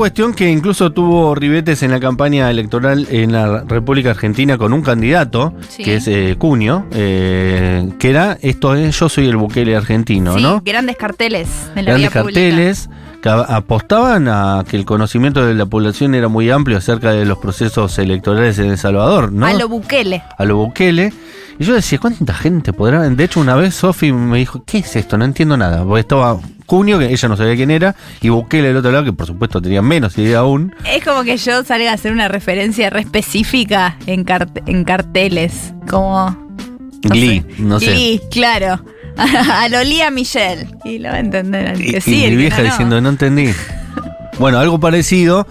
cuestión que incluso tuvo ribetes en la campaña electoral en la República Argentina con un candidato, Sí. que es eh, Cunio, eh, que era esto es Yo soy el Bukele argentino, sí, ¿no? grandes carteles en la Grandes pública. carteles que apostaban a que el conocimiento de la población era muy amplio acerca de los procesos electorales en El Salvador, ¿no? A lo Bukele. a lo Bukele. Y yo decía, ¿cuánta gente podrá? De hecho, una vez Sofi me dijo, ¿qué es esto? No entiendo nada. Porque estaba Cunio, que ella no sabía quién era, y Bukele del otro lado, que por supuesto tenía menos idea aún. Es como que yo salga a hacer una referencia re específica en, cart- en carteles. Como. no Glee, sé. no sé. Glee, claro. a lo Lía Michelle. Y lo va a entender Y, que y sí. el mi vieja no, no. diciendo, no entendí. Bueno, algo parecido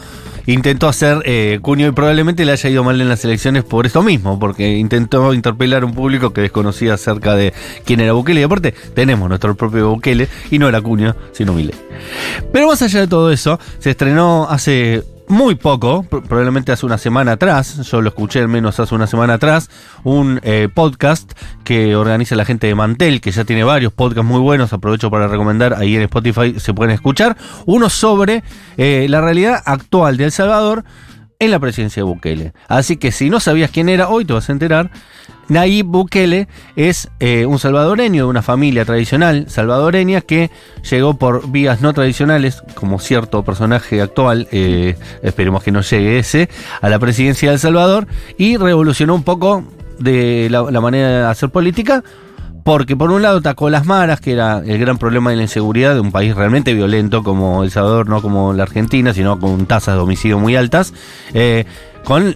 intentó hacer eh, Cunio y probablemente le haya ido mal en las elecciones por esto mismo, porque intentó interpelar a un público que desconocía acerca de quién era Bukele. Y aparte, tenemos nuestro propio Bukele y no era Cunio, sino Milei. Pero más allá de todo eso, se estrenó hace muy poco, pr- probablemente hace una semana atrás, yo lo escuché al menos hace una semana atrás, un eh, podcast que organiza la gente de Mantel, que ya tiene varios podcasts muy buenos, aprovecho para recomendar, ahí en Spotify se pueden escuchar, uno sobre eh, la realidad actual de El Salvador en la presidencia de Bukele. Así que si no sabías quién era, hoy te vas a enterar. Nayib Bukele es eh, un salvadoreño de una familia tradicional salvadoreña que llegó por vías no tradicionales, como cierto personaje actual, eh, esperemos que no llegue ese, a la presidencia de El Salvador y revolucionó un poco de la, la manera de hacer política. Porque por un lado atacó las maras, que era el gran problema de la inseguridad de un país realmente violento como El Salvador, no como la Argentina, sino con tasas de homicidio muy altas, eh, con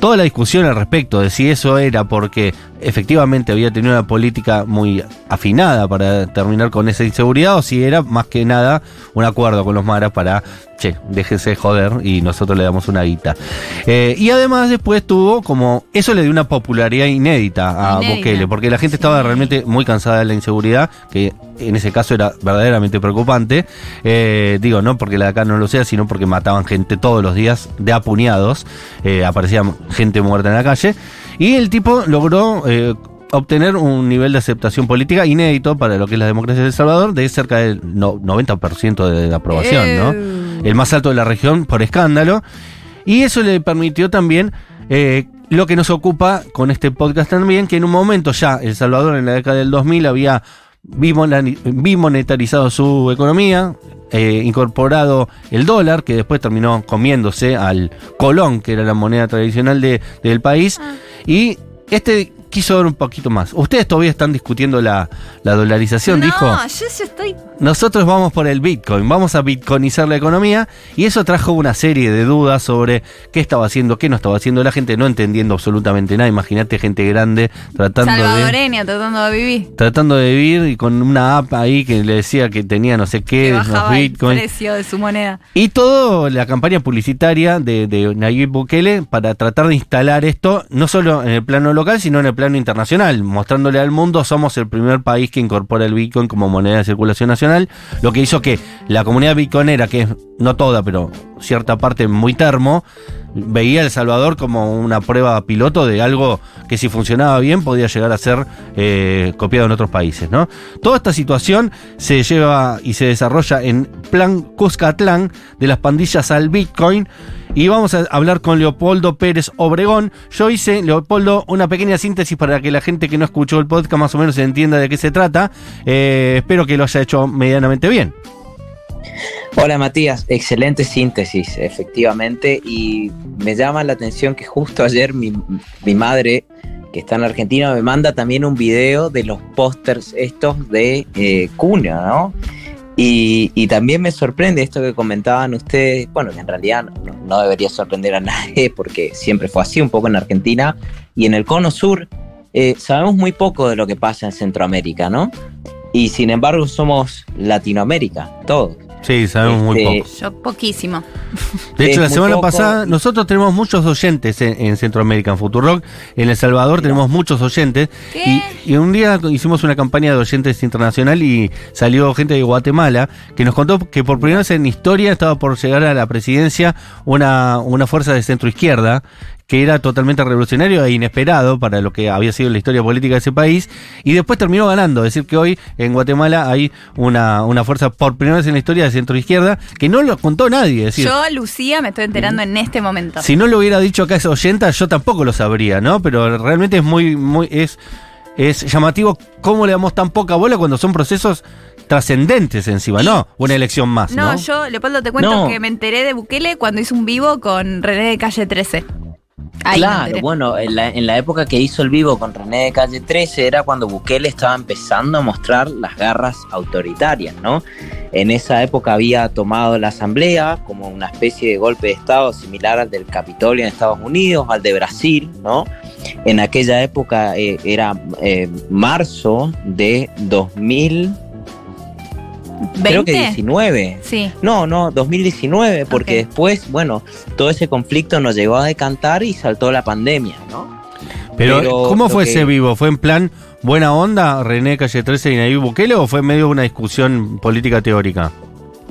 toda la discusión al respecto de si eso era porque efectivamente había tenido una política muy afinada para terminar con esa inseguridad o si era más que nada un acuerdo con los maras para, che, déjense de joder y nosotros le damos una guita. Eh, y además después tuvo como, eso le dio una popularidad inédita a Inédita. Bukele, porque la gente estaba realmente muy cansada de la inseguridad, que en ese caso era verdaderamente preocupante. Eh, digo, no porque la de acá no lo sea, sino porque mataban gente todos los días de a puñados. Eh, aparecía gente muerta en la calle. Y el tipo logró eh, obtener un nivel de aceptación política inédito para lo que es la democracia de El Salvador de cerca del no- 90% de, de aprobación, ¿no? Eh. El más alto de la región por escándalo. Y eso le permitió también eh, lo que nos ocupa con este podcast también, que en un momento ya El Salvador en la década del 2000 había bimonetarizado su economía, eh, incorporado el dólar, que después terminó comiéndose al colón, que era la moneda tradicional de- del país, y este quiso dar un poquito más. Ustedes todavía están discutiendo la, la dolarización, no, dijo. yo ya estoy. Nosotros vamos por el Bitcoin, vamos a bitcoinizar la economía y eso trajo una serie de dudas sobre qué estaba haciendo, qué no estaba haciendo, la gente no entendiendo absolutamente nada. Imagínate gente grande tratando de, Salvadoreña tratando de vivir. tratando de vivir y con una app ahí que le decía que tenía no sé Que qué, los bajaba el Bitcoin. precio de su moneda. Y todo la campaña publicitaria de, de Nayib Bukele para tratar de instalar esto, no solo en el plano local, sino en el plano internacional, mostrándole al mundo somos el primer país que incorpora el Bitcoin como moneda de circulación nacional, lo que hizo que la comunidad bitcoinera, que es no toda, pero cierta parte muy termo, veía El Salvador como una prueba piloto de algo que si funcionaba bien podía llegar a ser eh, copiado en otros países. ¿no? Toda esta situación se lleva y se desarrolla en Plan Cuscatlán de las pandillas al Bitcoin. Y vamos a hablar con Leopoldo Pérez Obregón. Yo hice, Leopoldo, una pequeña síntesis para que la gente que no escuchó el podcast más o menos entienda de qué se trata. Eh, espero que lo haya hecho medianamente bien. Hola Matías, excelente síntesis, efectivamente, y me llama la atención que justo ayer mi, mi madre, que está en Argentina, me manda también un video de los pósters estos de eh, Cunio, ¿no? Y, también me sorprende esto que comentaban ustedes, bueno, que en realidad no, no debería sorprender a nadie porque siempre fue así un poco en Argentina y en el cono sur eh, sabemos muy poco de lo que pasa en Centroamérica, ¿no? Y sin embargo somos Latinoamérica, todos. Sí, sabemos muy Este, poco. Yo poquísimo. De hecho, Es la semana poco. pasada, nosotros tenemos muchos oyentes en, en Centroamérica, en Futurock. En El Salvador tenemos muchos oyentes. ¿Qué? Y, y un día hicimos una campaña de oyentes internacional y salió gente de Guatemala que nos contó que por primera vez en historia estaba por llegar a la presidencia una, una fuerza de centro izquierda que era totalmente revolucionario e inesperado para lo que había sido la historia política de ese país, y después terminó ganando. Es decir, que hoy en Guatemala hay una, una fuerza por primera vez en la historia de centro izquierda que no lo contó nadie. Es decir, Yo, Lucía, me estoy enterando en este momento. si no lo hubiera dicho acá ese oyenta, yo tampoco lo sabría, ¿no? Pero realmente es muy, muy, es, es llamativo cómo le damos tan poca bola cuando son procesos trascendentes encima, ¿no? Una elección más, ¿no? No, yo, Leopoldo, te cuento No. que me enteré de Bukele cuando hizo un vivo con René de Calle 13. Claro, bueno, en la, en la época que hizo el vivo con René de Calle 13 era cuando Bukele estaba empezando a mostrar las garras autoritarias, ¿no? En esa época había tomado la asamblea como una especie de golpe de Estado similar al del Capitolio en Estados Unidos, al de Brasil, ¿no? En aquella época eh, era eh, marzo de 2000, creo que 20. 19. Sí. No, no, 2019, porque después, bueno, todo ese conflicto nos llegó a decantar y saltó la pandemia, ¿no? Pero, pero ¿cómo fue que- ese vivo? ¿Fue en plan buena onda, René Calle 13 y Nayib Bukele, o fue en medio de una discusión política teórica?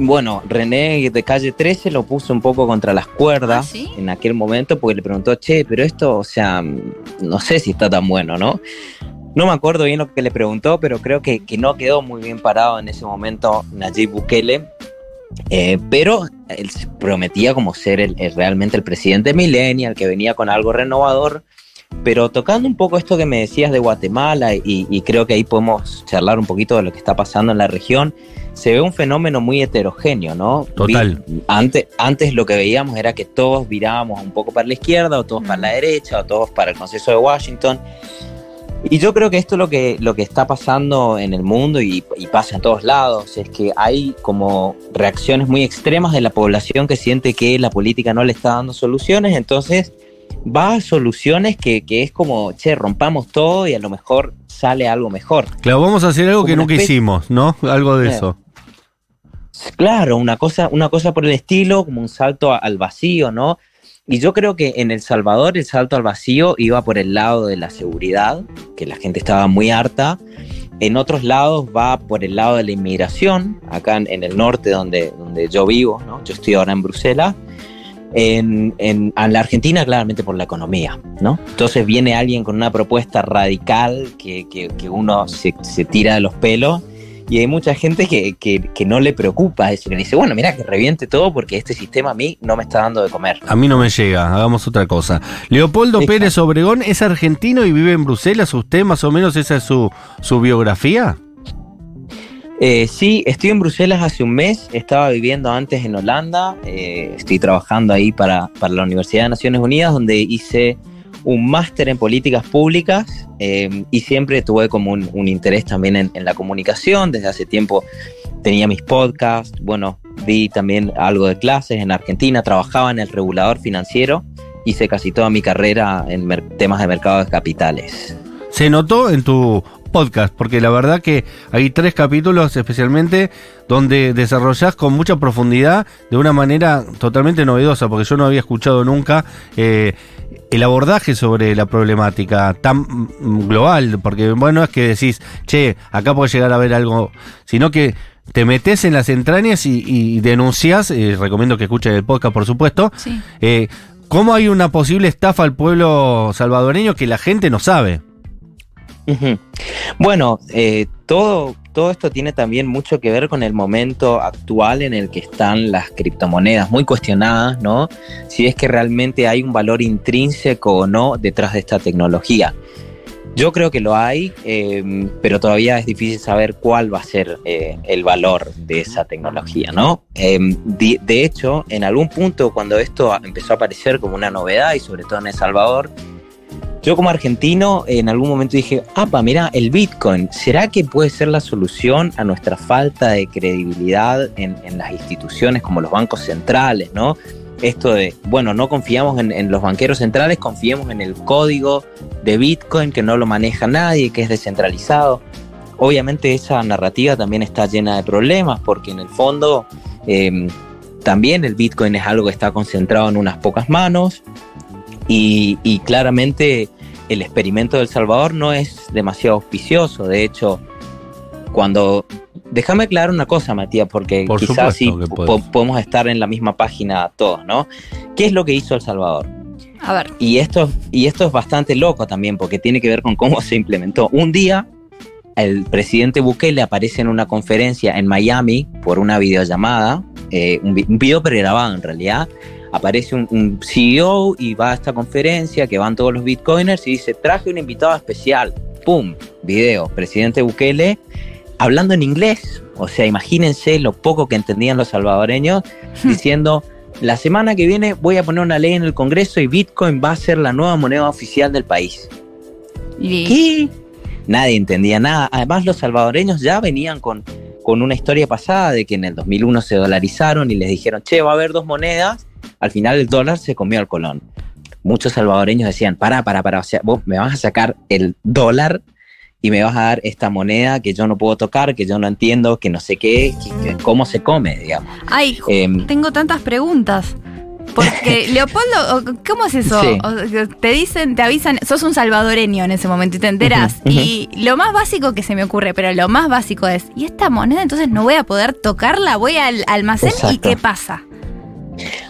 Bueno, René de calle 13 lo puso un poco contra las cuerdas ¿Ah, sí? en aquel momento porque le preguntó, che, pero esto, o sea, no sé si está tan bueno, ¿no? No me acuerdo bien lo que le preguntó, pero creo que, que no quedó muy bien parado en ese momento Nayib Bukele. Eh, pero él prometía como ser el, el- realmente el presidente millennial, que venía con algo renovador. Pero tocando un poco esto que me decías de Guatemala, y, y creo que ahí podemos charlar un poquito de lo que está pasando en la región, se ve un fenómeno muy heterogéneo, ¿no? Total. Antes, antes lo que veíamos era que todos virábamos un poco para la izquierda, o todos para la derecha, o todos para el consenso de Washington. Y yo creo que esto es lo que, lo que está pasando en el mundo y, y pasa en todos lados, es que hay como reacciones muy extremas de la población que siente que la política no le está dando soluciones, entonces va a soluciones que, que es como, che, rompamos todo y a lo mejor sale algo mejor. Claro, vamos a hacer algo Como que nunca hicimos, ¿no? Algo de Claro. eso. Claro, una cosa, una cosa por el estilo, como un salto al vacío, ¿no? Y yo creo que en El Salvador el salto al vacío iba por el lado de la seguridad, que la gente estaba muy harta. En otros lados va por el lado de la inmigración, acá en, el norte donde, donde yo vivo, ¿no? Yo estoy ahora en Bruselas. En, en, en la Argentina, claramente por la economía, ¿no? Entonces viene alguien con una propuesta radical que, que, que uno se, se tira de los pelos y hay mucha gente que, que, que no le preocupa eso, que dice, bueno, mira, que reviente todo porque este sistema a mí no me está dando de comer. A mí no me llega, hagamos otra cosa. Leopoldo Exacto. Pérez Obregón es argentino y vive en Bruselas. ¿Usted más o menos esa es su, su biografía? Eh, sí, estoy en Bruselas hace un mes, estaba viviendo antes en Holanda, eh, estoy trabajando ahí para, para la Universidad de Naciones Unidas, donde hice un máster en políticas públicas eh, y siempre tuve como un, interés también en, la comunicación, desde hace tiempo tenía mis podcasts, bueno, vi también algo de clases en Argentina, trabajaba en el regulador financiero, hice casi toda mi carrera en temas de mercado de capitales. Se notó en tu podcast, porque la verdad que hay tres capítulos especialmente donde desarrollás con mucha profundidad, de una manera totalmente novedosa, porque yo no había escuchado nunca eh, el abordaje sobre la problemática tan global, porque bueno, es que decís, che, acá puede llegar a haber algo, sino que te metes en las entrañas y, y denuncias, eh, recomiendo que escuchen el podcast por supuesto, Sí. eh, cómo hay una posible estafa al pueblo salvadoreño que la gente no sabe. Bueno, eh, todo, todo esto tiene también mucho que ver con el momento actual en el que están las criptomonedas, muy cuestionadas, ¿no? Si es que realmente hay un valor intrínseco o no detrás de esta tecnología. Yo creo que lo hay, eh, pero todavía es difícil saber cuál va a ser eh, el valor de esa tecnología, ¿no? Eh, de, de hecho, en algún punto cuando esto empezó a aparecer como una novedad y sobre todo en El Salvador, yo como argentino en algún momento dije, apa, mira, el Bitcoin, ¿será que puede ser la solución a nuestra falta de credibilidad en, las instituciones como los bancos centrales, ¿no? Esto de, bueno, no confiamos en, los banqueros centrales, confiemos en el código de Bitcoin que no lo maneja nadie, que es descentralizado. Obviamente esa narrativa también está llena de problemas porque en el fondo eh, también el Bitcoin es algo que está concentrado en unas pocas manos y, y claramente el experimento del Salvador no es demasiado auspicioso. De hecho, cuando... Déjame aclarar una cosa, Matías, porque Por quizás sí po- podemos estar en la misma página todos, ¿no? ¿Qué es lo que hizo El Salvador? A ver. Y esto, y esto es bastante loco también, porque tiene que ver con cómo se implementó. Un día, el presidente Bukele aparece en una conferencia en Miami por una videollamada, eh, un, vi- un video pregrabado en realidad. Aparece un, un CEO y va a esta conferencia que van todos los bitcoiners y dice, traje un invitado especial. ¡Pum! Video, presidente Bukele hablando en inglés. O sea, imagínense lo poco que entendían los salvadoreños diciendo, la semana que viene voy a poner una ley en el Congreso y Bitcoin va a ser la nueva moneda oficial del país. Y, ¿Qué? Nadie entendía nada. Además, los salvadoreños ya venían con, con una historia pasada de que en el 2001 se dolarizaron y les dijeron, che, va a haber dos monedas. Al final el dólar se comió al colón. Muchos salvadoreños decían, para, para, para, o sea, vos me vas a sacar el dólar y me vas a dar esta moneda que yo no puedo tocar, que yo no entiendo, que no sé qué, que- que cómo se come, digamos. Ay, Em, tengo tantas preguntas. Porque, Leopoldo, ¿cómo es eso? Sí. Te dicen, te avisan, sos un salvadoreño en ese momento y te enterás. Y lo más básico que se me ocurre, pero lo más básico es, ¿y esta moneda entonces no voy a poder tocarla? Voy al almacén y. ¿qué pasa?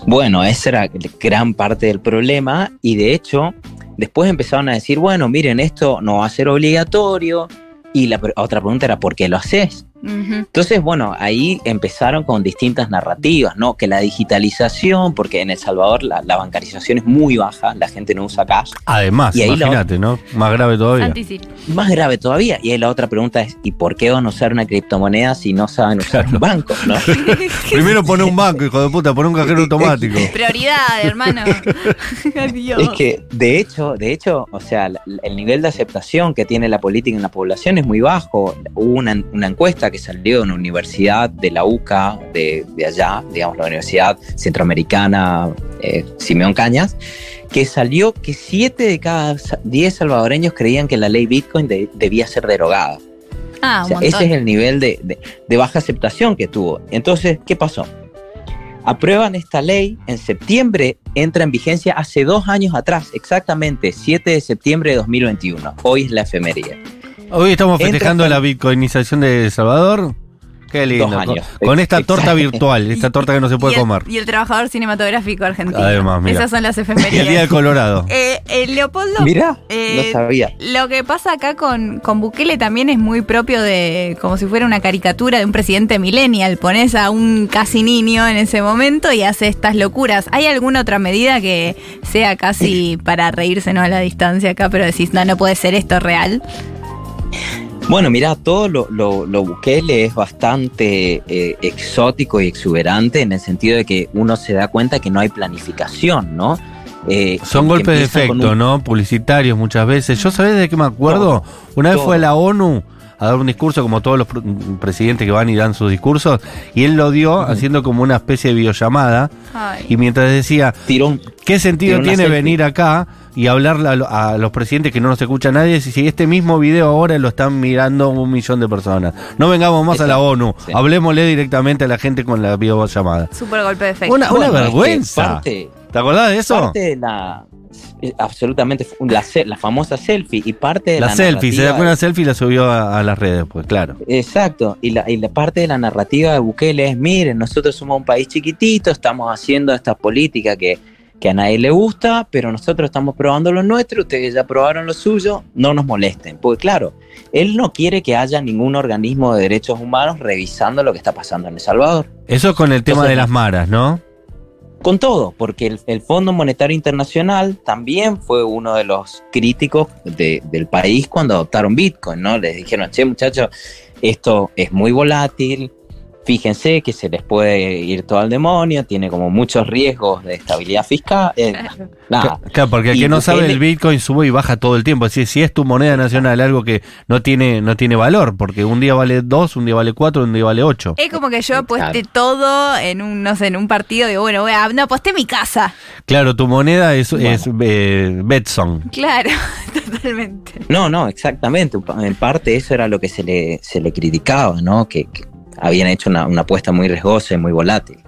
Bueno, esa era gran parte del problema y de hecho después empezaron a decir, bueno, miren, esto no va a ser obligatorio y la otra pregunta era, ¿por qué lo haces? Entonces, bueno, ahí empezaron con distintas narrativas, ¿no? Que la digitalización, porque en El Salvador la, la bancarización es muy baja, la gente no usa cash. Además, imagínate, ¿no? Más grave todavía. Santi, sí. Más grave todavía. Y ahí la otra pregunta es, ¿y por qué van a usar una criptomoneda si no saben usar Claro. un banco, no? Primero pone un banco, hijo de puta, pone un cajero automático. Prioridad, hermano. Adiós. Es que, de hecho, de hecho, o sea, el nivel de aceptación que tiene la política en la población es muy bajo. Hubo una, una encuesta que salió en una universidad de la UCA, de, de allá, digamos, la Universidad Centroamericana eh, Simeón Cañas, que salió que 7 de cada 10 salvadoreños creían que la ley Bitcoin de- debía ser derogada. Ah, O sea, ese es el nivel de, de- de baja aceptación que tuvo. Entonces, ¿qué pasó? Aprueban esta ley en septiembre, entra en vigencia hace dos años atrás, exactamente, 7 de septiembre de 2021. Hoy es la efeméride. Hoy estamos festejando la bitcoinización de El Salvador. Qué lindo. Dos Con, años. con esta torta virtual, esta torta que no se puede y el, comer. Y el trabajador cinematográfico argentino. Además, mira. Esas son las Y efemérides. el día de Colorado. Eh, eh, Leopoldo, Mira, eh, no sabía. Lo que pasa acá con, con Bukele también es muy propio de, como si fuera una caricatura de un presidente millennial. Pones a un casi niño en ese momento y hace estas locuras. ¿Hay alguna otra medida que sea casi para reírse no a la distancia acá, pero decís, no, no puede ser esto real? Bueno, mira, todo lo, lo, lo Bukele es bastante eh, exótico y exuberante en el sentido de que uno se da cuenta que no hay planificación, ¿no? Eh, Son golpes de efecto, un- ¿no? Publicitarios muchas veces. Yo sabés de qué me acuerdo. Una vez todo. fue a la ONU a dar un discurso como todos los pr- presidentes que van y dan sus discursos y él lo dio haciendo como una especie de videollamada y mientras decía tiró un- ¿Qué sentido Tiene selfie. venir acá y hablarle a, lo- a los presidentes que no nos escucha nadie si este mismo video ahora lo están mirando un millón de personas? No vengamos más a la ONU, sí. hablemosle directamente a la gente con la videollamada. Súper golpe de efecto. Una, una Bueno, es que vergüenza. parte- ¿Te acordás de eso? Parte de la. Absolutamente, la, la famosa selfie y parte de La, la. selfie, se sacó una selfie y la subió a, a las redes, pues claro. Exacto, y la, y la parte de la narrativa de Bukele es, miren, nosotros somos un país chiquitito, estamos haciendo esta política que, que a nadie le gusta, pero nosotros estamos probando lo nuestro, ustedes ya probaron lo suyo, no nos molesten. Porque claro, él no quiere que haya ningún organismo de derechos humanos revisando lo que está pasando en El Salvador. Eso con el tema Entonces, de las maras, ¿no? Con todo, porque el, Fondo Monetario Internacional también fue uno de los críticos de- del país cuando adoptaron Bitcoin, ¿no? Les dijeron, che muchachos, esto es muy volátil, fíjense que se les puede ir todo al demonio, tiene como muchos riesgos de estabilidad fiscal. eh, nada. Claro, porque el que no sabe el Bitcoin sube y baja todo el tiempo. Si, si es tu moneda nacional, algo que no tiene, no tiene valor, porque un día vale 2, un día vale 4, un día vale 8. Es como que yo aposté Claro. todo en un, no sé, en un partido de bueno, voy a, no aposté mi casa. Claro, tu moneda es, Bueno. es eh, Betson. Claro, totalmente. No, no, exactamente. En parte eso era lo que se le, se le criticaba, ¿no? Que, que habían hecho una, una apuesta muy riesgosa y muy volátil.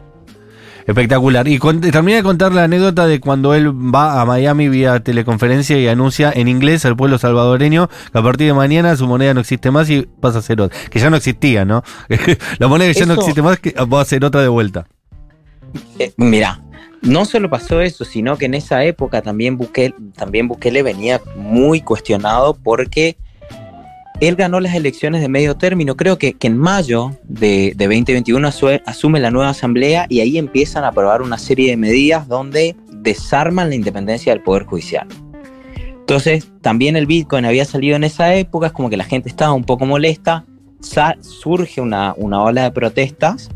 Espectacular. Y con- termina de contar la anécdota de cuando él va a Miami vía teleconferencia y anuncia en inglés al pueblo salvadoreño que a partir de mañana su moneda no existe más y pasa a ser otra. Que ya no existía, ¿no? la moneda que ya no existe más que va a ser otra de vuelta. Eh, mira, no solo pasó eso, sino que en esa época también Bukele, también Bukele venía muy cuestionado porque él ganó las elecciones de medio término, creo que, en mayo de, de 2021 asume la nueva asamblea y ahí empiezan a aprobar una serie de medidas donde desarman la independencia del Poder Judicial. Entonces, también el Bitcoin había salido en esa época, es como que la gente estaba un poco molesta, surge una, una ola de protestas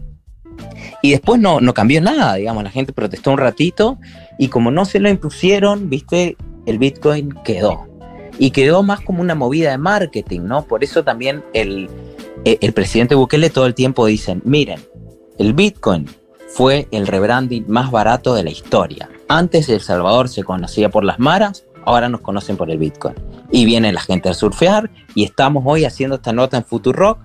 y después no, no cambió nada, digamos, la gente protestó un ratito y como no se lo impusieron, viste, el Bitcoin quedó. Y quedó más como una movida de marketing, ¿no? Por eso también el, el presidente Bukele todo el tiempo dicen, miren, el Bitcoin fue el rebranding más barato de la historia. Antes El Salvador se conocía por las maras, ahora nos conocen por el Bitcoin. Y viene la gente a surfear y estamos hoy haciendo esta nota en Futurock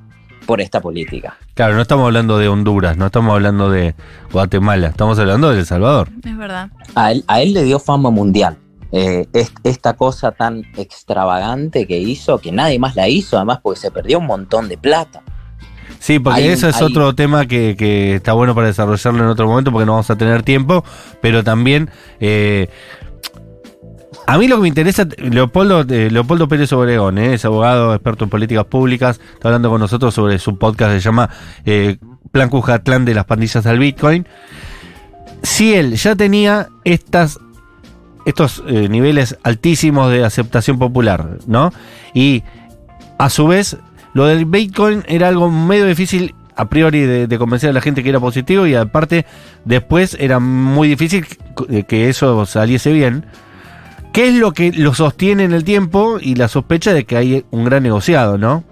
por esta política. Claro, no estamos hablando de Honduras, no estamos hablando de Guatemala, estamos hablando de El Salvador. Es verdad. A él, a él le dio fama mundial. Eh, esta cosa tan extravagante que hizo, que nadie más la hizo, además porque se perdió un montón de plata. Sí, porque eso es otro tema que, está bueno para desarrollarlo en otro momento porque no vamos a tener tiempo, pero también eh, a mí lo que me interesa, Leopoldo, eh, Leopoldo Pérez Obregón, eh, es abogado, experto en políticas públicas, está hablando con nosotros sobre su podcast, se llama eh, Plan Cujatlán de las pandillas al Bitcoin. Si él ya tenía estas, estos niveles altísimos de aceptación popular, ¿no? Y a su vez, lo del Bitcoin era algo medio difícil a priori de, convencer a la gente que era positivo y aparte después era muy difícil que eso saliese bien. ¿Qué es lo que lo sostiene en el tiempo y la sospecha de que hay un gran negociado, no?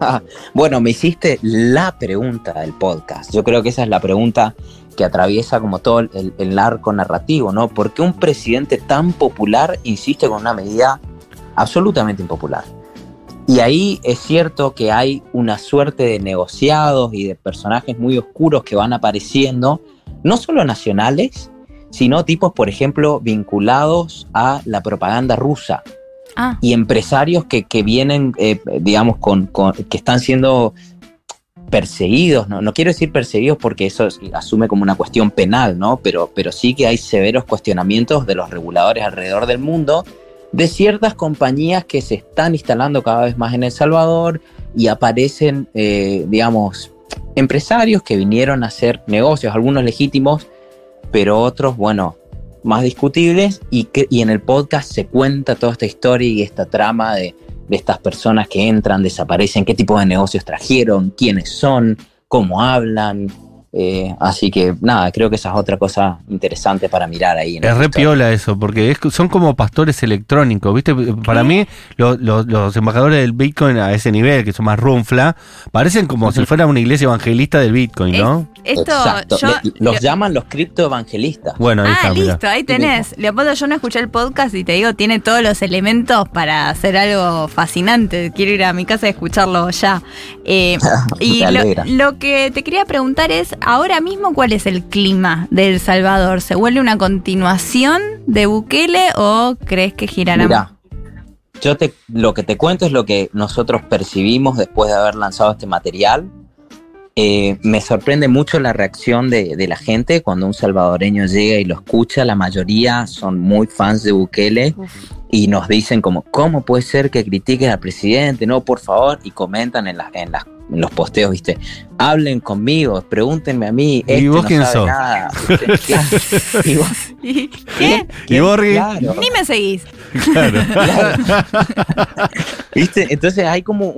Bueno, me hiciste la pregunta del podcast. Yo creo que esa es la pregunta que atraviesa como todo el, arco narrativo, ¿no? ¿Por qué un presidente tan popular insiste con una medida absolutamente impopular? Y ahí es cierto que hay una suerte de negociados y de personajes muy oscuros que van apareciendo, no solo nacionales, sino tipos, por ejemplo, vinculados a la propaganda rusa. Ah. Y empresarios que, vienen, eh, digamos, con, que están siendo perseguidos, ¿no? no quiero decir perseguidos porque eso asume como una cuestión penal, ¿no? Pero, pero sí que hay severos cuestionamientos de los reguladores alrededor del mundo de ciertas compañías que se están instalando cada vez más en El Salvador y aparecen, eh, digamos, empresarios que vinieron a hacer negocios, algunos legítimos, pero otros, bueno, más discutibles y, que, y en el podcast se cuenta toda esta historia y esta trama de, de estas personas que entran, desaparecen, qué tipo de negocios trajeron, quiénes son, cómo hablan, eh, así que nada, creo que esa es otra cosa interesante para mirar ahí. es re piola eso, porque son como pastores electrónicos, ¿viste? Para mí, los embajadores del Bitcoin a ese nivel, que son más runfla, parecen como si fuera una iglesia evangelista del Bitcoin, ¿no? esto, los llaman los criptoevangelistas. Bueno, ahí ah, listo, ahí tenés. Leopoldo, yo no escuché el podcast y te digo, tiene todos los elementos para hacer algo fascinante. Quiero ir a mi casa y escucharlo ya. Eh, y lo que te quería preguntar es, ahora mismo, ¿cuál es el clima de El Salvador? ¿Se vuelve una continuación de Bukele o crees que girará? Mira, yo te, lo que te cuento es lo que nosotros percibimos después de haber lanzado este material. Eh, me sorprende mucho la reacción de, la gente cuando un salvadoreño llega y lo escucha. La mayoría son muy fans de Bukele y nos dicen como, ¿cómo puede ser que critiques al presidente? No, por favor, y comentan en, las en las los posteos, ¿viste? Hablen conmigo, pregúntenme a mí. ¿Y este vos quién sos? ¿Y vos? ¿Qué? ¿Y vos, Ni me seguís. Claro. ¿Viste? Entonces hay como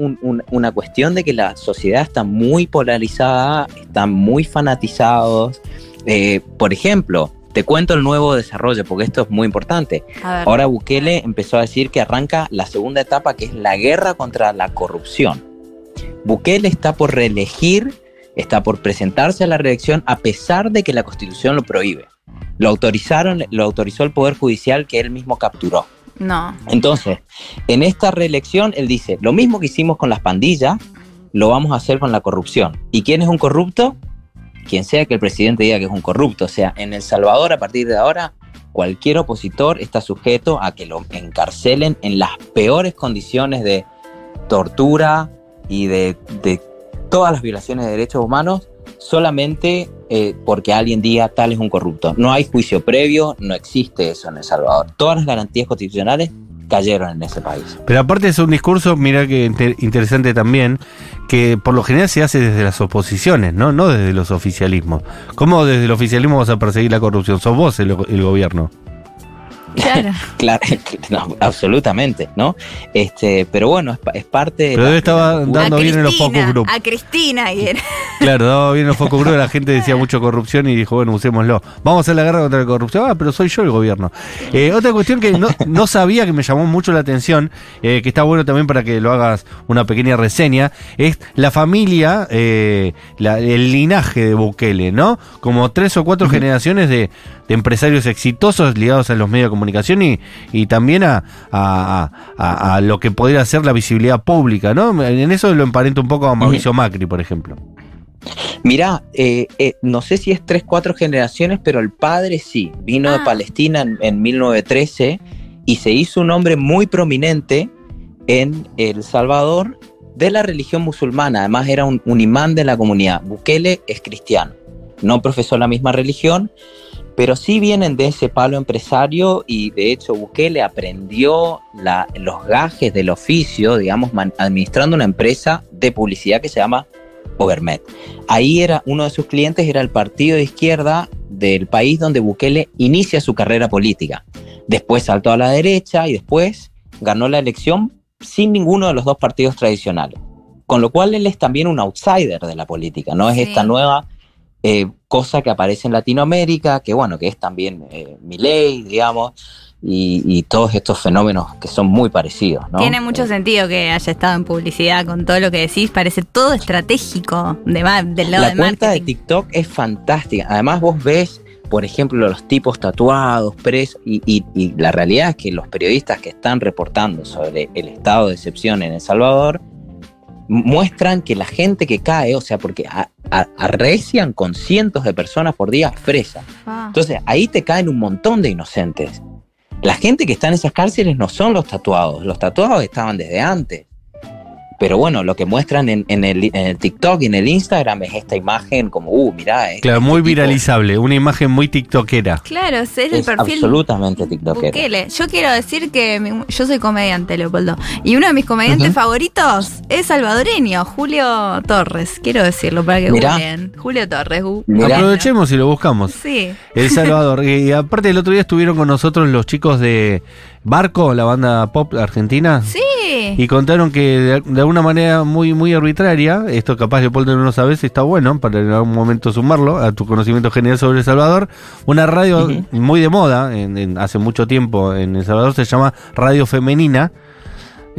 una cuestión de que la sociedad está muy polarizada, están muy fanatizados. Eh, por ejemplo, te cuento el nuevo desarrollo, porque esto es muy importante. Ahora Bukele empezó a decir que arranca la segunda etapa, que es la guerra contra la corrupción. Bukele está por reelegir, está por presentarse a la reelección a pesar de que la Constitución lo prohíbe. Lo autorizaron, lo autorizó el Poder Judicial que él mismo capturó. No. Entonces, en esta reelección él dice, lo mismo que hicimos con las pandillas, lo vamos a hacer con la corrupción. ¿Y quién es un corrupto? Quien sea que el presidente diga que es un corrupto. O sea, en El Salvador, a partir de ahora, cualquier opositor está sujeto a que lo encarcelen en las peores condiciones de tortura, y de, todas las violaciones de derechos humanos solamente eh, porque alguien diga tal es un corrupto. No hay juicio previo, no existe eso en El Salvador. Todas las garantías constitucionales cayeron en ese país. Pero aparte es un discurso, mira que inter- interesante también, que por lo general se hace desde las oposiciones, ¿no? No desde los oficialismos. ¿Cómo desde el oficialismo vas a perseguir la corrupción? Sos vos el gobierno. Claro. Claro, no, absolutamente, ¿no? Este, pero bueno, es, pa- es parte de Pero de la- dando bien en los focus group. a Cristina y era. Claro, daba bien los focus group, la gente decía mucho corrupción y dijo, bueno, usémoslo. Vamos a hacer la guerra contra la corrupción. Ah, pero soy yo el gobierno. Eh, otra cuestión que no, no sabía, que me llamó mucho la atención, eh, que está bueno también para que lo hagas una pequeña reseña, es la familia, eh, la- el linaje de Bukele, ¿no? Como tres o cuatro generaciones de, de empresarios exitosos ligados a los medios de comunicación y, y también a, a- a- a lo que podría ser la visibilidad pública, ¿no? En eso lo emparento un poco a Mauricio Macri, por ejemplo. Mirá, eh, eh, no sé si es tres, cuatro generaciones, pero el padre sí. Vino de Ah. Palestina en, en 1913 y se hizo un hombre muy prominente en El Salvador de la religión musulmana. Además era un, un imán de la comunidad. Bukele es cristiano. No profesó la misma religión, pero sí vienen de ese palo empresario y de hecho Bukele aprendió la- los gajes del oficio, digamos, man- administrando una empresa de publicidad que se llama Overmet. Ahí era uno de sus clientes era el partido de izquierda del país donde Bukele inicia su carrera política. Después saltó a la derecha y después ganó la elección sin ninguno de los dos partidos tradicionales. Con lo cual él es también un outsider de la política, no es Sí. esta nueva eh, cosa que aparece en Latinoamérica, que bueno, que es también eh, Milei, digamos, y, y todos estos fenómenos que son muy parecidos. ¿no? Tiene mucho Eh, sentido que haya estado en publicidad con todo lo que decís. Parece todo estratégico de del lado la de cuenta de. TikTok es fantástica. Además, vos ves, por ejemplo, los tipos tatuados, presos, y, y- y la realidad es que los periodistas que están reportando sobre el estado de excepción en El Salvador muestran que la gente que cae, o sea, porque a- a- arrecian con cientos de personas por día presa. Ah. Entonces, ahí te caen un montón de inocentes. La gente que está en esas cárceles no son los tatuados, los tatuados estaban desde antes. Pero bueno, lo que muestran en, en el, en el TikTok y en el Instagram es esta imagen como, uh, mirá, es, Claro, muy este tipo viralizable, una imagen muy tiktokera. Claro, es el es perfil absolutamente tiktokero. Bukele. Yo quiero decir que mi- yo soy comediante, Leopoldo. Y uno de mis comediantes favoritos es salvadoreño, Julio Torres. Quiero decirlo para que Mirá. googleen. Julio Torres. Mirá. Aprovechemos y lo buscamos. Sí. El Salvador. y aparte el otro día estuvieron con nosotros los chicos de Barco, la banda pop argentina. Sí. Y contaron que de, de alguna manera muy muy arbitraria, esto capaz Leopoldo no lo sabes, está bueno para en algún momento sumarlo a tu conocimiento general sobre El Salvador. Una radio muy de moda, en- en- hace mucho tiempo en El Salvador, se llama Radio Femenina.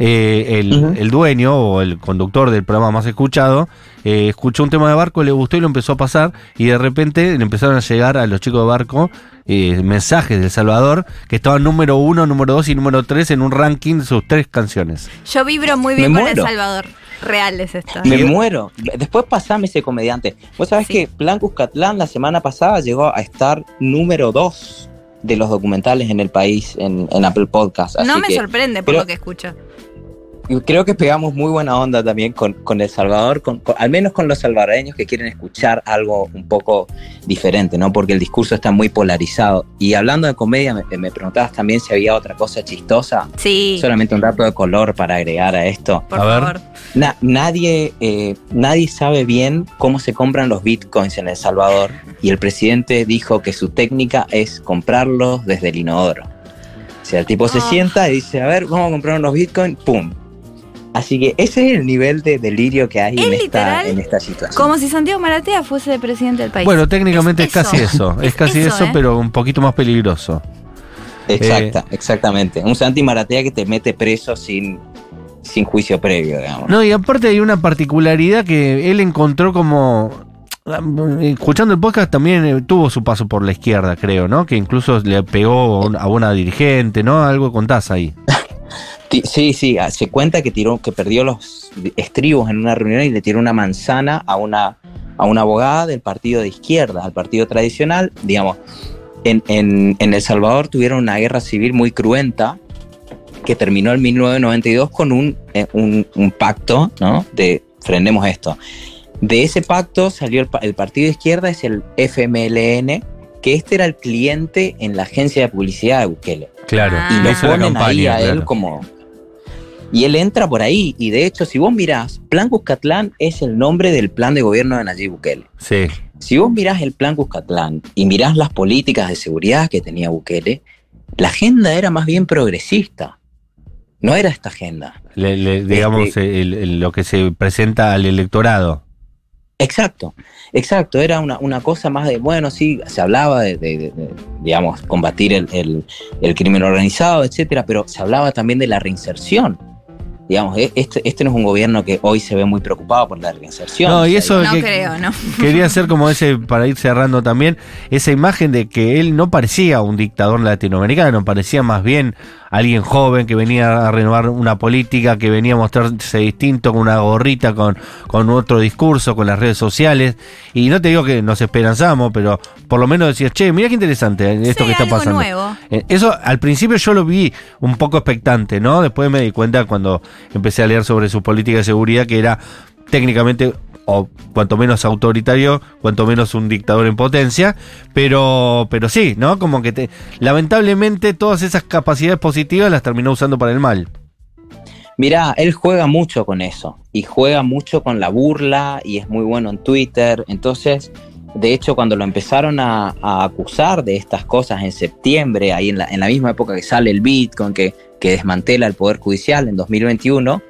Eh, el, dueño o el conductor del programa más escuchado eh, escuchó un tema de barco, le gustó y lo empezó a pasar y de repente le empezaron a llegar a los chicos de barco eh, mensajes de El Salvador que estaban número uno, número dos y número tres en un ranking de sus tres canciones. Yo vibro muy bien con El. Salvador. Real es esto. Me muero. Después pasame ese comediante. Vos sabés Sí. que Plan Cuscatlán la semana pasada llegó a estar número dos de los documentales en el país en, en Apple Podcast. No me que- sorprende por pero- lo que escucho. Y creo que pegamos muy buena onda también con, con El Salvador, con- con- al menos con los salvadoreños que quieren escuchar algo un poco diferente, ¿no? Porque el discurso está muy polarizado. Y hablando de comedia, me, me preguntabas también si había otra cosa chistosa. Sí. Solamente un dato de color para agregar a esto. Por A ver. favor. Na- nadie, eh, nadie sabe bien cómo se compran los bitcoins en El Salvador. Y el presidente dijo que su técnica es comprarlos desde el inodoro. O sea, el tipo se Ah. sienta y dice, a ver, vamos a comprar unos bitcoins, ¡pum! Así que ese es el nivel de delirio que hay Es en esta, literal en esta situación. Como si Santiago Maratea fuese presidente del país. Bueno, técnicamente es, casi eso, es Es casi eso, eso, ¿eh? pero un poquito más peligroso. Exacta, exactamente. Un Santi Maratea que te mete preso sin, sin juicio previo, digamos. No, y aparte hay una particularidad que él encontró como... Escuchando el podcast también eh, tuvo su paso por la izquierda, creo, ¿no? Que incluso le pegó a una- a una dirigente, ¿no? Algo contás ahí. Sí, sí, ah, se cuenta que tiró, que perdió los estribos en una reunión y le tiró una manzana a una, a una abogada del partido de izquierda, al partido tradicional. Digamos, en, en, en El Salvador tuvieron una guerra civil muy cruenta que terminó en 1992 con un, eh, un, un pacto, ¿no? De frenemos esto. De ese pacto salió el, el partido de izquierda, es el FMLN, que este era el cliente en la agencia de publicidad de Bukele. Claro, Ah. Y le lo ponen ahí a él claro. como... Y él entra por ahí. Y de hecho, si vos mirás, Plan Cuscatlán es el nombre del plan de gobierno de Nayib Bukele. Sí, Si vos mirás el plan Cuscatlán y mirás las políticas de seguridad que tenía Bukele, la agenda era más bien progresista. No era esta agenda. le- le- digamos Este- el- el- lo que se presenta al electorado. Exacto, exacto. Era una, una cosa más de, bueno, sí, se hablaba de, de- de- de, digamos, combatir el, el- el crimen organizado, etcétera, pero se hablaba también de la reinserción. Digamos, e- este, este no es un gobierno que hoy se ve muy preocupado por la reinserción. No, O y eso No que- creo, ¿no? Quería hacer como ese, para ir cerrando también, esa imagen de que él no parecía un dictador latinoamericano, parecía más bien alguien joven que venía a renovar una política, que venía a mostrarse distinto con una gorrita, con, con otro discurso, con las redes sociales. Y no te digo que nos esperanzamos, pero por lo menos decías, che, mira qué interesante esto Sí, que está algo pasando. nuevo. Eh, Eso al principio yo lo vi un poco expectante, ¿no? Después me di cuenta cuando empecé a leer sobre su política de seguridad que era técnicamente o cuanto menos autoritario, cuanto menos un dictador en potencia, pero pero sí, ¿no? Como que te, lamentablemente todas esas capacidades positivas las terminó usando para el mal. Mirá, él juega mucho con eso y juega mucho con la burla y es muy bueno en Twitter. Entonces, de hecho, cuando lo empezaron a, a acusar de estas cosas en septiembre, ahí en la, en la misma época que sale el Bitcoin, que, que desmantela el Poder Judicial en 2021,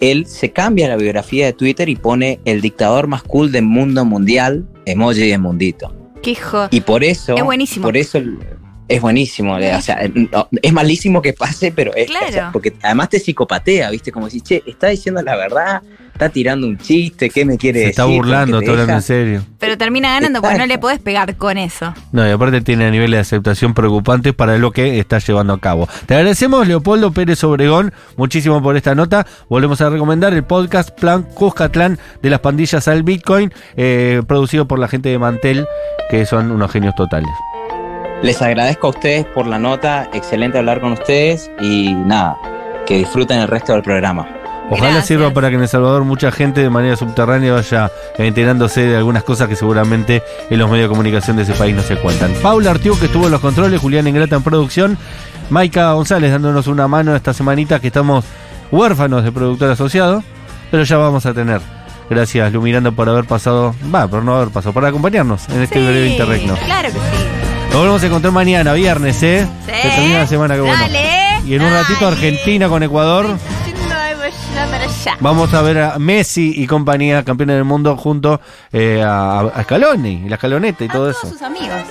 él se cambia la biografía de Twitter y pone el dictador más cool del mundo mundial, emoji de mundito. Qué hijo. Y por eso. Es buenísimo. Por eso es buenísimo. O sea, no, es malísimo que pase, pero es. Claro. o sea, porque además te psicopatea, ¿viste? Como si, che, está diciendo la verdad, está tirando un chiste, ¿qué me quiere Se decir? está burlando, ¿Por qué está te hablando en serio. Pero termina ganando porque no le podés pegar con eso. No, y aparte tiene niveles de aceptación preocupantes para lo que está llevando a cabo. Te agradecemos, Leopoldo Pérez Obregón, muchísimo por esta nota. Volvemos a recomendar el podcast Plan Cuscatlán de las pandillas al Bitcoin, eh, producido por la gente de Mantel, que son unos genios totales. Les agradezco a ustedes por la nota, excelente hablar con ustedes y nada, que disfruten el resto del programa. Ojalá Gracias. sirva para que en El Salvador mucha gente de manera subterránea vaya enterándose de algunas cosas que seguramente en los medios de comunicación de ese país no se cuentan. Paula Artiú, que estuvo en los controles, Julián Ingrata en producción, Maika González dándonos una mano esta semanita que estamos huérfanos de productor asociado, pero ya vamos a tener. Gracias, Lumirando, por haber pasado, va, por no haber pasado, por acompañarnos en este breve interregno. Claro que sí. Nos volvemos a encontrar mañana, viernes, ¿eh? Sí. Se termina la semana, que bueno. Dale. Y en un ratito Dale. Argentina con Ecuador. Vamos a ver a Messi y compañía, campeones del mundo, junto eh, a, a Scaloni, y la escaloneta y todo a eso. todos sus amigos.